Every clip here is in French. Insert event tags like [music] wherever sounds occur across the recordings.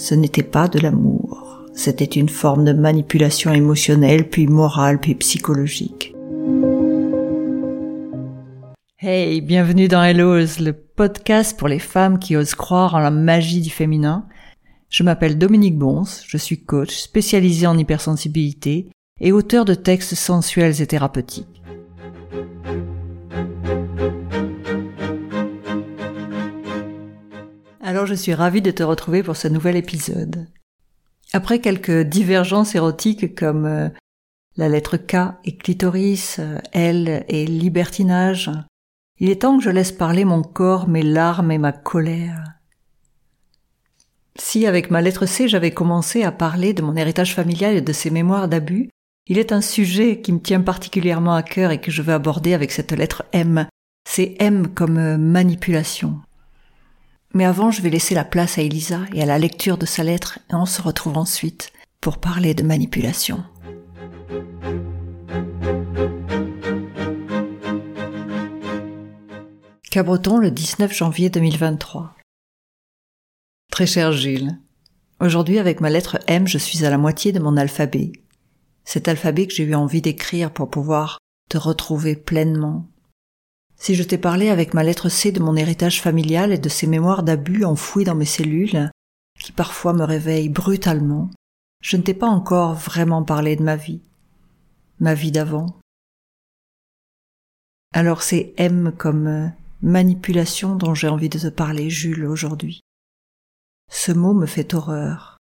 ce n'était pas de l'amour. C'était une forme de manipulation émotionnelle, puis morale, puis psychologique. Hey, bienvenue dans Hellos, le podcast pour les femmes qui osent croire en la magie du féminin. Je m'appelle Dominique Bons, je suis coach spécialisé en hypersensibilité et auteur de textes sensuels et thérapeutiques. Alors je suis ravie de te retrouver pour ce nouvel épisode. Après quelques divergences érotiques comme euh, la lettre K et clitoris, euh, L et libertinage, il est temps que je laisse parler mon corps, mes larmes et ma colère. Si avec ma lettre C j'avais commencé à parler de mon héritage familial et de ses mémoires d'abus, il est un sujet qui me tient particulièrement à cœur et que je veux aborder avec cette lettre M. C'est M comme euh, manipulation. Mais avant, je vais laisser la place à Elisa et à la lecture de sa lettre et on se retrouve ensuite pour parler de manipulation. Cabreton le 19 janvier 2023. Très cher Gilles, aujourd'hui avec ma lettre M, je suis à la moitié de mon alphabet. Cet alphabet que j'ai eu envie d'écrire pour pouvoir te retrouver pleinement, si je t'ai parlé avec ma lettre C de mon héritage familial et de ces mémoires d'abus enfouis dans mes cellules, qui parfois me réveillent brutalement, je ne t'ai pas encore vraiment parlé de ma vie, ma vie d'avant. Alors c'est M comme euh, manipulation dont j'ai envie de te parler, Jules, aujourd'hui. Ce mot me fait horreur.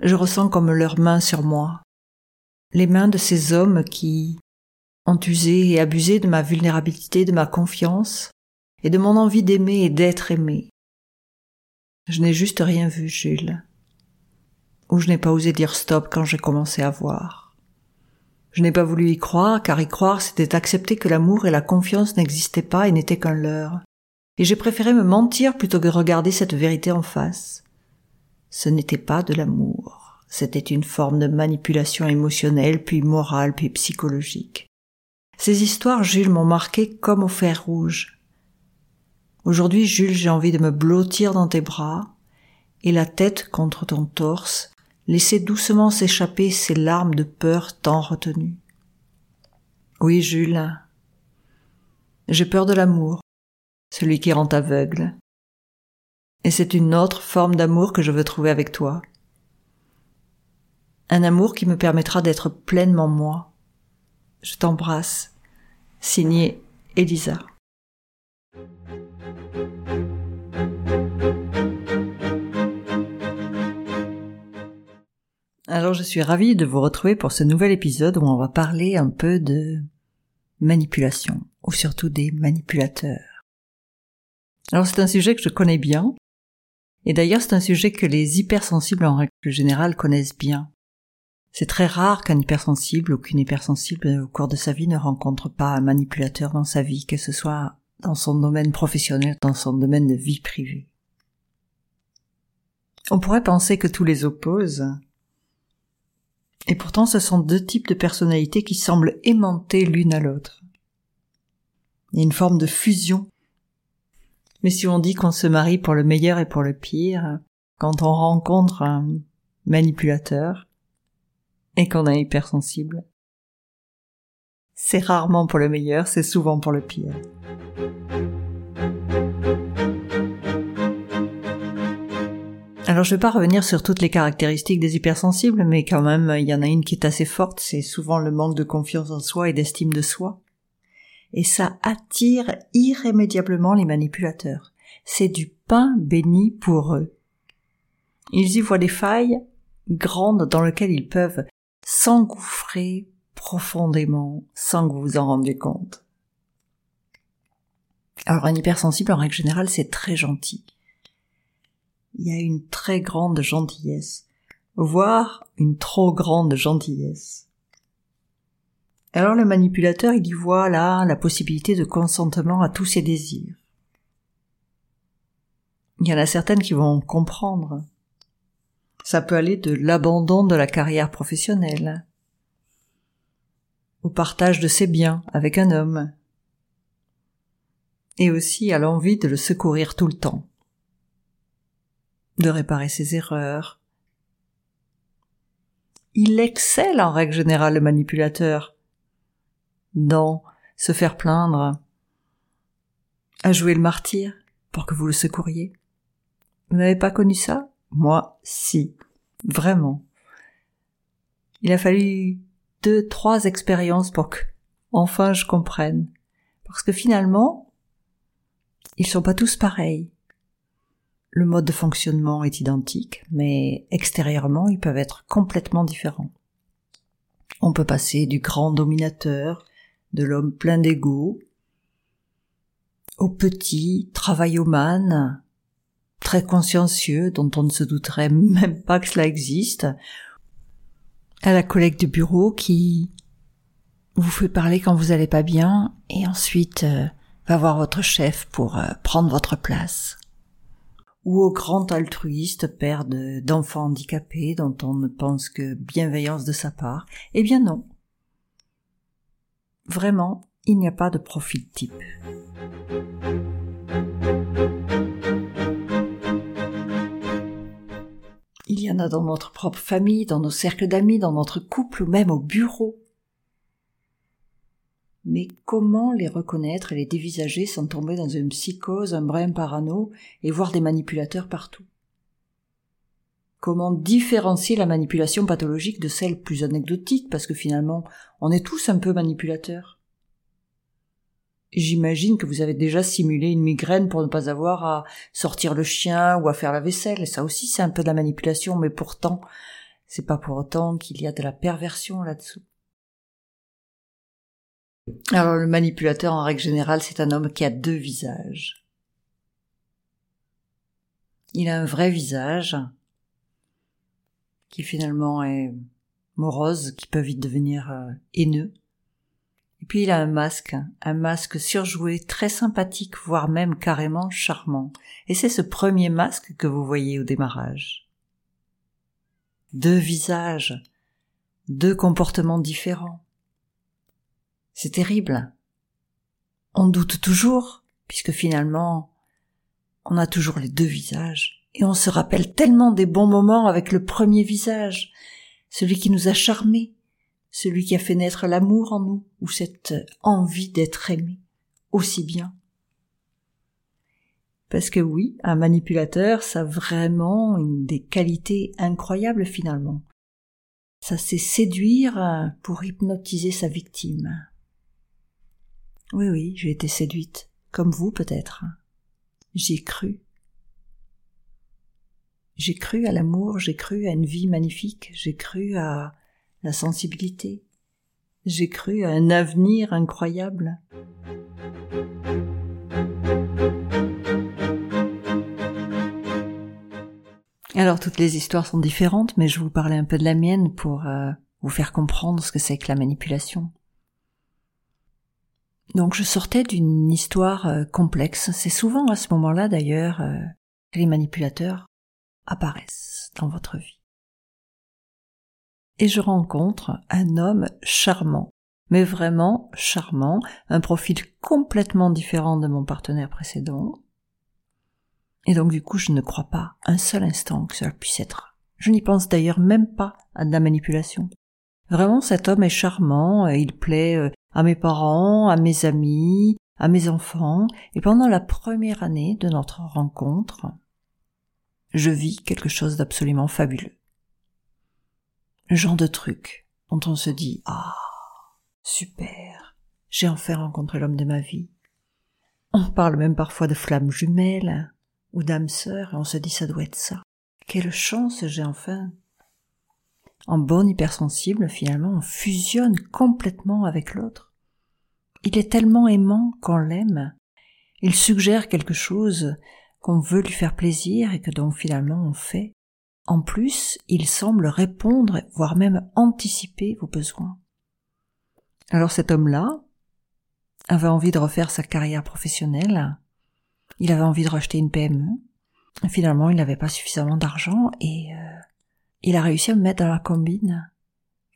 Je ressens comme leurs mains sur moi, les mains de ces hommes qui, ont usé et abusé de ma vulnérabilité, de ma confiance, et de mon envie d'aimer et d'être aimé. Je n'ai juste rien vu, Jules. Ou je n'ai pas osé dire stop quand j'ai commencé à voir. Je n'ai pas voulu y croire, car y croire c'était accepter que l'amour et la confiance n'existaient pas et n'étaient qu'un leurre. Et j'ai préféré me mentir plutôt que regarder cette vérité en face. Ce n'était pas de l'amour. C'était une forme de manipulation émotionnelle, puis morale, puis psychologique. Ces histoires, Jules, m'ont marqué comme au fer rouge. Aujourd'hui, Jules, j'ai envie de me blottir dans tes bras et la tête contre ton torse, laisser doucement s'échapper ces larmes de peur tant retenues. Oui, Jules, j'ai peur de l'amour, celui qui rend aveugle. Et c'est une autre forme d'amour que je veux trouver avec toi. Un amour qui me permettra d'être pleinement moi je t'embrasse. Signé Elisa. Alors je suis ravie de vous retrouver pour ce nouvel épisode où on va parler un peu de manipulation, ou surtout des manipulateurs. Alors c'est un sujet que je connais bien, et d'ailleurs c'est un sujet que les hypersensibles en règle générale connaissent bien. C'est très rare qu'un hypersensible ou qu'une hypersensible au cours de sa vie ne rencontre pas un manipulateur dans sa vie, que ce soit dans son domaine professionnel, dans son domaine de vie privée. On pourrait penser que tous les opposent, et pourtant ce sont deux types de personnalités qui semblent aimanter l'une à l'autre. Il y a une forme de fusion. Mais si on dit qu'on se marie pour le meilleur et pour le pire, quand on rencontre un manipulateur, et qu'on est hypersensible. C'est rarement pour le meilleur, c'est souvent pour le pire. Alors je vais pas revenir sur toutes les caractéristiques des hypersensibles, mais quand même il y en a une qui est assez forte, c'est souvent le manque de confiance en soi et d'estime de soi. Et ça attire irrémédiablement les manipulateurs. C'est du pain béni pour eux. Ils y voient des failles grandes dans lesquelles ils peuvent s'engouffrer profondément sans que vous vous en rendiez compte. Alors un hypersensible en règle générale c'est très gentil. Il y a une très grande gentillesse, voire une trop grande gentillesse. Alors le manipulateur il y voit là la possibilité de consentement à tous ses désirs. Il y en a certaines qui vont comprendre ça peut aller de l'abandon de la carrière professionnelle au partage de ses biens avec un homme et aussi à l'envie de le secourir tout le temps. de réparer ses erreurs. Il excelle en règle générale le manipulateur dans se faire plaindre, à jouer le martyr pour que vous le secouriez. Vous n'avez pas connu ça? Moi, si. Vraiment. Il a fallu deux, trois expériences pour que, enfin, je comprenne. Parce que finalement, ils sont pas tous pareils. Le mode de fonctionnement est identique, mais extérieurement, ils peuvent être complètement différents. On peut passer du grand dominateur, de l'homme plein d'ego, au petit travaillomane, très consciencieux, dont on ne se douterait même pas que cela existe, à la collègue de bureau qui vous fait parler quand vous allez pas bien et ensuite euh, va voir votre chef pour euh, prendre votre place. Ou au grand altruiste père d'enfants handicapés dont on ne pense que bienveillance de sa part. Eh bien non. Vraiment, il n'y a pas de profil type. Il y en a dans notre propre famille, dans nos cercles d'amis, dans notre couple ou même au bureau. Mais comment les reconnaître et les dévisager sans tomber dans une psychose, un brin parano et voir des manipulateurs partout? Comment différencier la manipulation pathologique de celle plus anecdotique? Parce que finalement on est tous un peu manipulateurs J'imagine que vous avez déjà simulé une migraine pour ne pas avoir à sortir le chien ou à faire la vaisselle. Et ça aussi, c'est un peu de la manipulation, mais pourtant, c'est pas pour autant qu'il y a de la perversion là-dessous. Alors, le manipulateur, en règle générale, c'est un homme qui a deux visages. Il a un vrai visage, qui finalement est morose, qui peut vite devenir euh, haineux puis il a un masque, un masque surjoué, très sympathique, voire même carrément charmant. Et c'est ce premier masque que vous voyez au démarrage. Deux visages, deux comportements différents. C'est terrible. On doute toujours, puisque finalement, on a toujours les deux visages, et on se rappelle tellement des bons moments avec le premier visage, celui qui nous a charmés, celui qui a fait naître l'amour en nous, ou cette envie d'être aimé, aussi bien. Parce que oui, un manipulateur, ça a vraiment des qualités incroyables finalement. Ça sait séduire pour hypnotiser sa victime. Oui, oui, j'ai été séduite, comme vous peut-être. J'ai cru. J'ai cru à l'amour, j'ai cru à une vie magnifique, j'ai cru à la sensibilité. J'ai cru à un avenir incroyable. Alors toutes les histoires sont différentes, mais je vous parlais un peu de la mienne pour euh, vous faire comprendre ce que c'est que la manipulation. Donc je sortais d'une histoire euh, complexe. C'est souvent à ce moment-là d'ailleurs euh, que les manipulateurs apparaissent dans votre vie et je rencontre un homme charmant, mais vraiment charmant, un profil complètement différent de mon partenaire précédent. Et donc du coup, je ne crois pas un seul instant que cela puisse être. Je n'y pense d'ailleurs même pas à de la manipulation. Vraiment, cet homme est charmant, il plaît euh, à mes parents, à mes amis, à mes enfants, et pendant la première année de notre rencontre, je vis quelque chose d'absolument fabuleux le genre de truc dont on se dit ah super j'ai enfin rencontré l'homme de ma vie on parle même parfois de flammes jumelles ou d'âme sœur et on se dit ça doit être ça. Quelle chance j'ai enfin en bonne hypersensible finalement on fusionne complètement avec l'autre. Il est tellement aimant qu'on l'aime. Il suggère quelque chose qu'on veut lui faire plaisir et que donc finalement on fait en plus, il semble répondre, voire même anticiper vos besoins. Alors cet homme-là avait envie de refaire sa carrière professionnelle, il avait envie de racheter une PME, finalement il n'avait pas suffisamment d'argent et euh, il a réussi à me mettre dans la combine.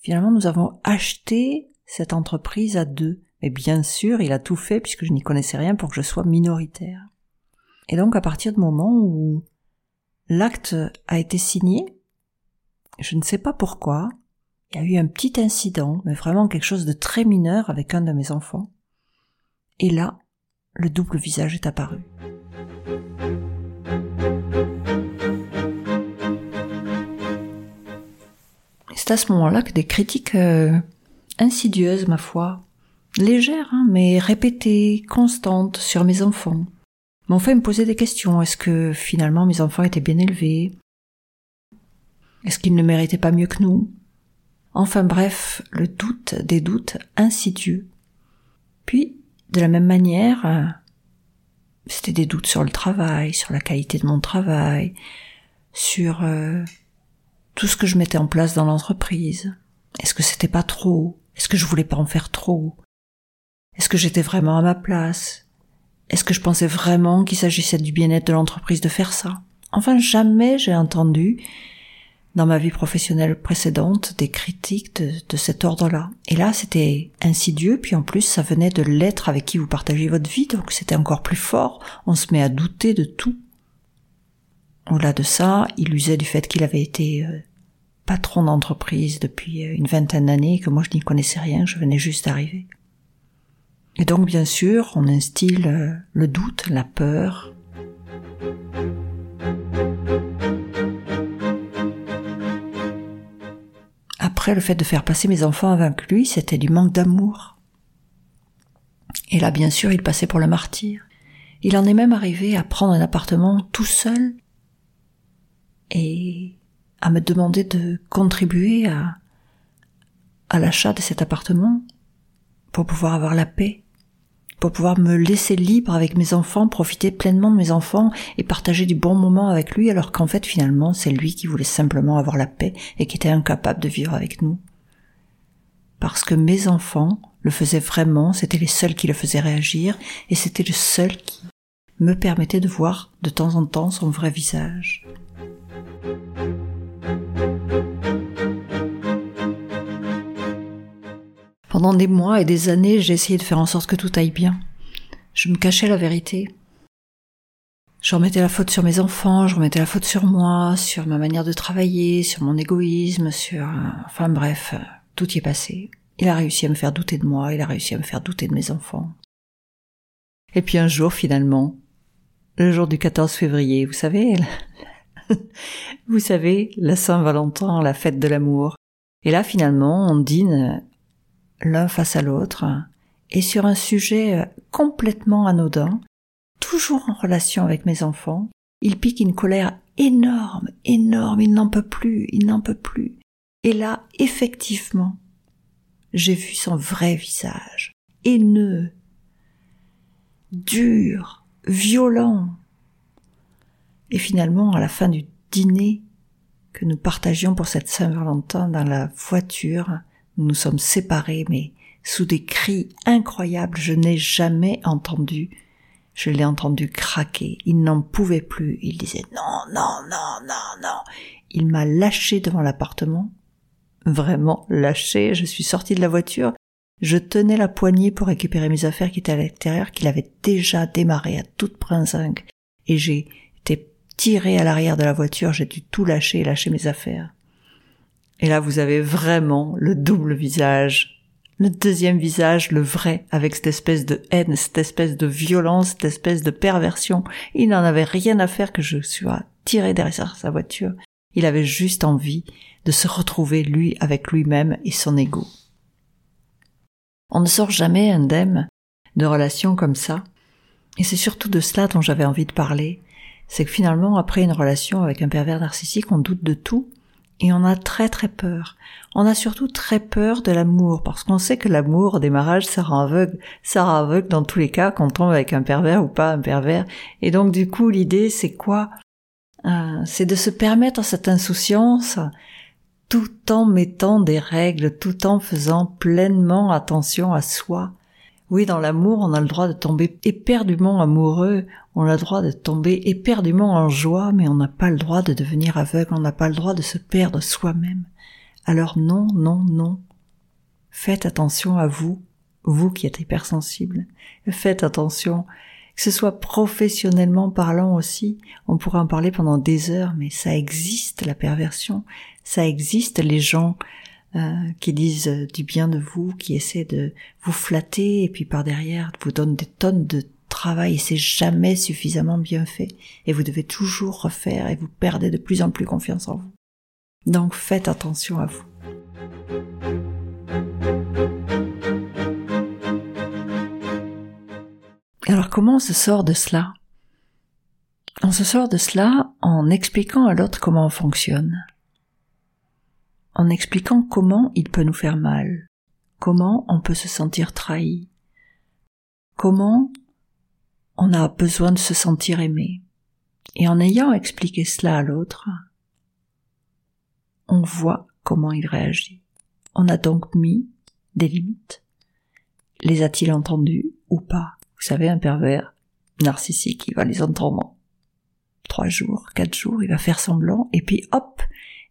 Finalement nous avons acheté cette entreprise à deux, mais bien sûr il a tout fait puisque je n'y connaissais rien pour que je sois minoritaire. Et donc à partir du moment où l'acte a été signé. Je ne sais pas pourquoi. Il y a eu un petit incident, mais vraiment quelque chose de très mineur avec un de mes enfants. Et là, le double visage est apparu. C'est à ce moment-là que des critiques euh, insidieuses, ma foi, légères, hein, mais répétées, constantes sur mes enfants, m'ont fait me poser des questions. Est-ce que finalement mes enfants étaient bien élevés? Est-ce qu'ils ne méritaient pas mieux que nous? Enfin bref, le doute des doutes insidieux. Puis, de la même manière, euh, c'était des doutes sur le travail, sur la qualité de mon travail, sur euh, tout ce que je mettais en place dans l'entreprise. Est-ce que c'était pas trop? Est-ce que je voulais pas en faire trop? Est-ce que j'étais vraiment à ma place? Est-ce que je pensais vraiment qu'il s'agissait du bien-être de l'entreprise de faire ça? Enfin, jamais j'ai entendu dans ma vie professionnelle précédente des critiques de, cet ordre-là. Et là, c'était insidieux, puis en plus, ça venait de l'être avec qui vous partagez votre vie, donc c'était encore plus fort. On se met à douter de tout. Au-delà de ça, il usait du fait qu'il avait été euh, patron d'entreprise depuis euh, une vingtaine d'années, que moi je n'y connaissais rien, je venais juste d'arriver. Et donc bien sûr, on instille euh, le doute, la peur. Après, le fait de faire passer mes enfants avec lui, c'était du manque d'amour. Et là, bien sûr, il passait pour le martyr. Il en est même arrivé à prendre un appartement tout seul et à me demander de contribuer à, à l'achat de cet appartement pour pouvoir avoir la paix, pour pouvoir me laisser libre avec mes enfants, profiter pleinement de mes enfants et partager du bon moment avec lui alors qu'en fait finalement c'est lui qui voulait simplement avoir la paix et qui était incapable de vivre avec nous. Parce que mes enfants le faisaient vraiment, c'était les seuls qui le faisaient réagir et c'était le seul qui me permettait de voir de temps en temps son vrai visage. Pendant des mois et des années, j'ai essayé de faire en sorte que tout aille bien. Je me cachais la vérité. Je remettais la faute sur mes enfants, je remettais la faute sur moi, sur ma manière de travailler, sur mon égoïsme, sur... Enfin bref, tout y est passé. Il a réussi à me faire douter de moi, il a réussi à me faire douter de mes enfants. Et puis un jour, finalement, le jour du 14 février, vous savez, [laughs] vous savez, la Saint-Valentin, la fête de l'amour. Et là, finalement, on dîne l'un face à l'autre, et sur un sujet euh, complètement anodin, toujours en relation avec mes enfants, il pique une colère énorme, énorme, il n'en peut plus, il n'en peut plus. Et là, effectivement, j'ai vu son vrai visage, haineux, dur, violent. Et finalement, à la fin du dîner que nous partagions pour cette Saint-Valentin dans la voiture, nous sommes séparés, mais sous des cris incroyables, je n'ai jamais entendu. Je l'ai entendu craquer. Il n'en pouvait plus. Il disait non, non, non, non, non. Il m'a lâché devant l'appartement. Vraiment lâché. Je suis sorti de la voiture. Je tenais la poignée pour récupérer mes affaires qui étaient à l'extérieur, qu'il avait déjà démarré à toute prinzingue. Et j'ai été tiré à l'arrière de la voiture. J'ai dû tout lâcher et lâcher mes affaires. Et là, vous avez vraiment le double visage. Le deuxième visage, le vrai, avec cette espèce de haine, cette espèce de violence, cette espèce de perversion. Il n'en avait rien à faire que je sois tiré derrière sa voiture. Il avait juste envie de se retrouver lui avec lui-même et son ego. On ne sort jamais indemne de relations comme ça. Et c'est surtout de cela dont j'avais envie de parler. C'est que finalement, après une relation avec un pervers narcissique, on doute de tout, et on a très très peur. On a surtout très peur de l'amour, parce qu'on sait que l'amour au démarrage, ça rend aveugle. Ça rend aveugle dans tous les cas, qu'on tombe avec un pervers ou pas un pervers. Et donc du coup, l'idée, c'est quoi? Euh, C'est de se permettre cette insouciance tout en mettant des règles, tout en faisant pleinement attention à soi. Oui, dans l'amour, on a le droit de tomber éperdument amoureux, on a le droit de tomber éperdument en joie, mais on n'a pas le droit de devenir aveugle, on n'a pas le droit de se perdre soi-même. Alors non, non, non. Faites attention à vous, vous qui êtes hypersensible. Faites attention que ce soit professionnellement parlant aussi, on pourrait en parler pendant des heures, mais ça existe la perversion, ça existe les gens euh, qui disent du bien de vous, qui essaient de vous flatter et puis par derrière vous donnent des tonnes de travail et c'est jamais suffisamment bien fait et vous devez toujours refaire et vous perdez de plus en plus confiance en vous. Donc faites attention à vous. Alors comment on se sort de cela? On se sort de cela en expliquant à l'autre comment on fonctionne, en expliquant comment il peut nous faire mal, comment on peut se sentir trahi, comment on a besoin de se sentir aimé. Et en ayant expliqué cela à l'autre, on voit comment il réagit. On a donc mis des limites. Les a-t-il entendues ou pas? Vous savez, un pervers narcissique, il va les entendre trois jours, quatre jours, il va faire semblant, et puis hop,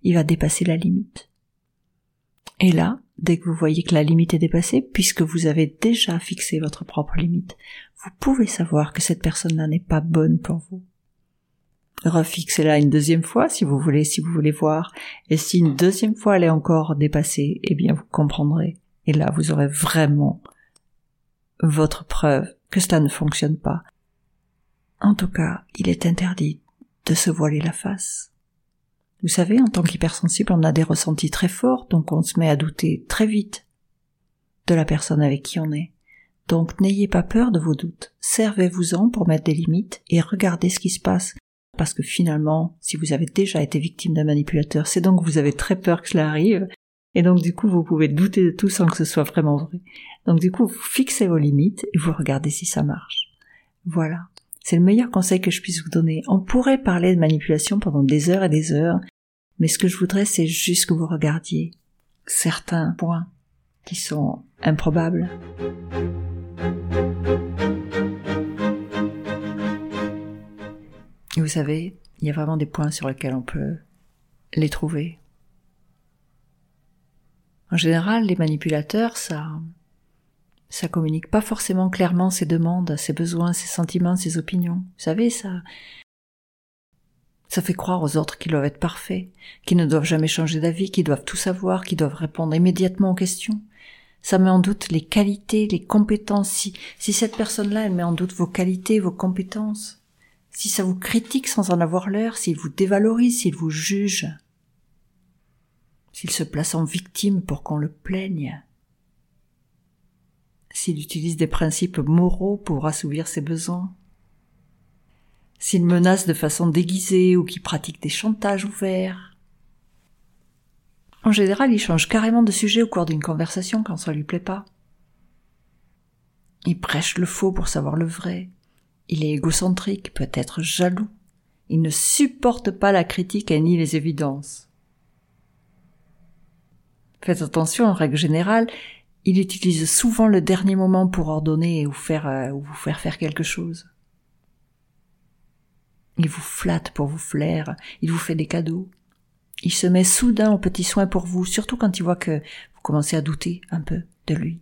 il va dépasser la limite. Et là, dès que vous voyez que la limite est dépassée, puisque vous avez déjà fixé votre propre limite, vous pouvez savoir que cette personne-là n'est pas bonne pour vous. Refixez-la une deuxième fois si vous voulez, si vous voulez voir. Et si une deuxième fois elle est encore dépassée, eh bien vous comprendrez. Et là, vous aurez vraiment votre preuve que cela ne fonctionne pas. En tout cas, il est interdit de se voiler la face. Vous savez, en tant qu'hypersensible, on a des ressentis très forts, donc on se met à douter très vite de la personne avec qui on est. Donc n'ayez pas peur de vos doutes. Servez-vous-en pour mettre des limites et regardez ce qui se passe. Parce que finalement, si vous avez déjà été victime d'un manipulateur, c'est donc que vous avez très peur que cela arrive. Et donc du coup, vous pouvez douter de tout sans que ce soit vraiment vrai. Donc du coup, vous fixez vos limites et vous regardez si ça marche. Voilà. C'est le meilleur conseil que je puisse vous donner. On pourrait parler de manipulation pendant des heures et des heures, mais ce que je voudrais, c'est juste que vous regardiez certains points qui sont improbables. Vous savez, il y a vraiment des points sur lesquels on peut les trouver. En général, les manipulateurs, ça, ça communique pas forcément clairement ses demandes, ses besoins, ses sentiments, ses opinions. Vous savez, ça, ça fait croire aux autres qu'ils doivent être parfaits, qu'ils ne doivent jamais changer d'avis, qu'ils doivent tout savoir, qu'ils doivent répondre immédiatement aux questions. Ça met en doute les qualités, les compétences. Si, si cette personne-là, elle met en doute vos qualités, vos compétences, si ça vous critique sans en avoir l'air, s'il vous dévalorise, s'il vous juge, s'il se place en victime pour qu'on le plaigne, s'il utilise des principes moraux pour assouvir ses besoins, s'il menace de façon déguisée ou qui pratique des chantages ouverts. En général, il change carrément de sujet au cours d'une conversation quand ça lui plaît pas. Il prêche le faux pour savoir le vrai. Il est égocentrique, peut être jaloux. Il ne supporte pas la critique et ni les évidences. Faites attention, en règle générale, il utilise souvent le dernier moment pour ordonner ou faire euh, ou vous faire faire quelque chose. Il vous flatte pour vous flaire, il vous fait des cadeaux. Il se met soudain aux petits soins pour vous, surtout quand il voit que vous commencez à douter un peu de lui.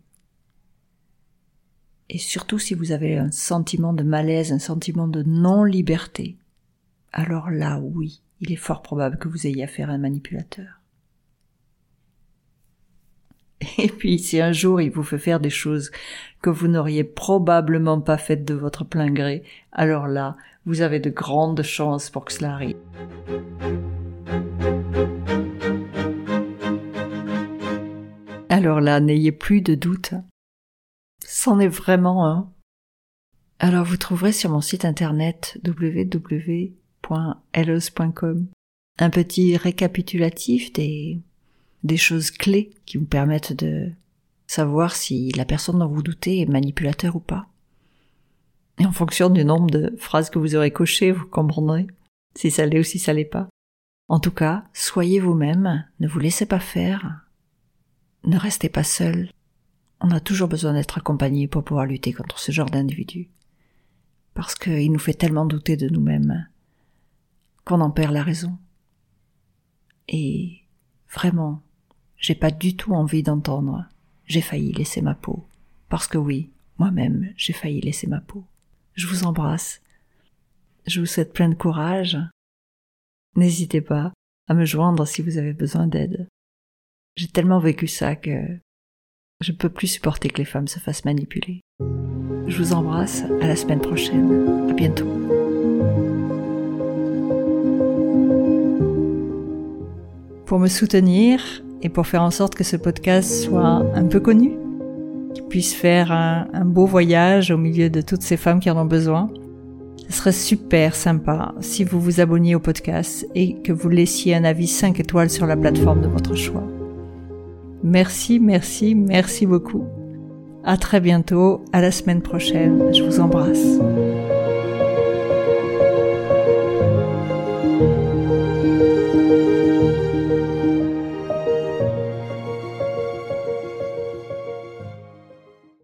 Et surtout si vous avez un sentiment de malaise, un sentiment de non-liberté, alors là, oui, il est fort probable que vous ayez affaire à un manipulateur. [laughs] Et puis si un jour il vous fait faire des choses que vous n'auriez probablement pas faites de votre plein gré, alors là, vous avez de grandes chances pour que cela arrive. Alors là, n'ayez plus de doute. C'en est vraiment un. Alors vous trouverez sur mon site internet www.hellos.com un petit récapitulatif des des choses clés qui vous permettent de savoir si la personne dont vous doutez est manipulateur ou pas. Et en fonction du nombre de phrases que vous aurez cochées, vous comprendrez si ça l'est ou si ça l'est pas. En tout cas, soyez vous-même, ne vous laissez pas faire, ne restez pas seul. On a toujours besoin d'être accompagné pour pouvoir lutter contre ce genre d'individu. Parce qu'il nous fait tellement douter de nous-mêmes qu'on en perd la raison. Et vraiment, j'ai pas du tout envie d'entendre. J'ai failli laisser ma peau. Parce que oui, moi-même, j'ai failli laisser ma peau. Je vous embrasse. Je vous souhaite plein de courage. N'hésitez pas à me joindre si vous avez besoin d'aide. J'ai tellement vécu ça que je ne peux plus supporter que les femmes se fassent manipuler. Je vous embrasse, à la semaine prochaine. À bientôt. Pour me soutenir et pour faire en sorte que ce podcast soit un peu connu, qu'il puisse faire un, beau voyage au milieu de toutes ces femmes qui en ont besoin, ce serait super sympa si vous vous abonniez au podcast et que vous laissiez un avis 5 étoiles sur la plateforme de votre choix. Merci, merci, merci beaucoup. À très bientôt, à la semaine prochaine. Je vous embrasse.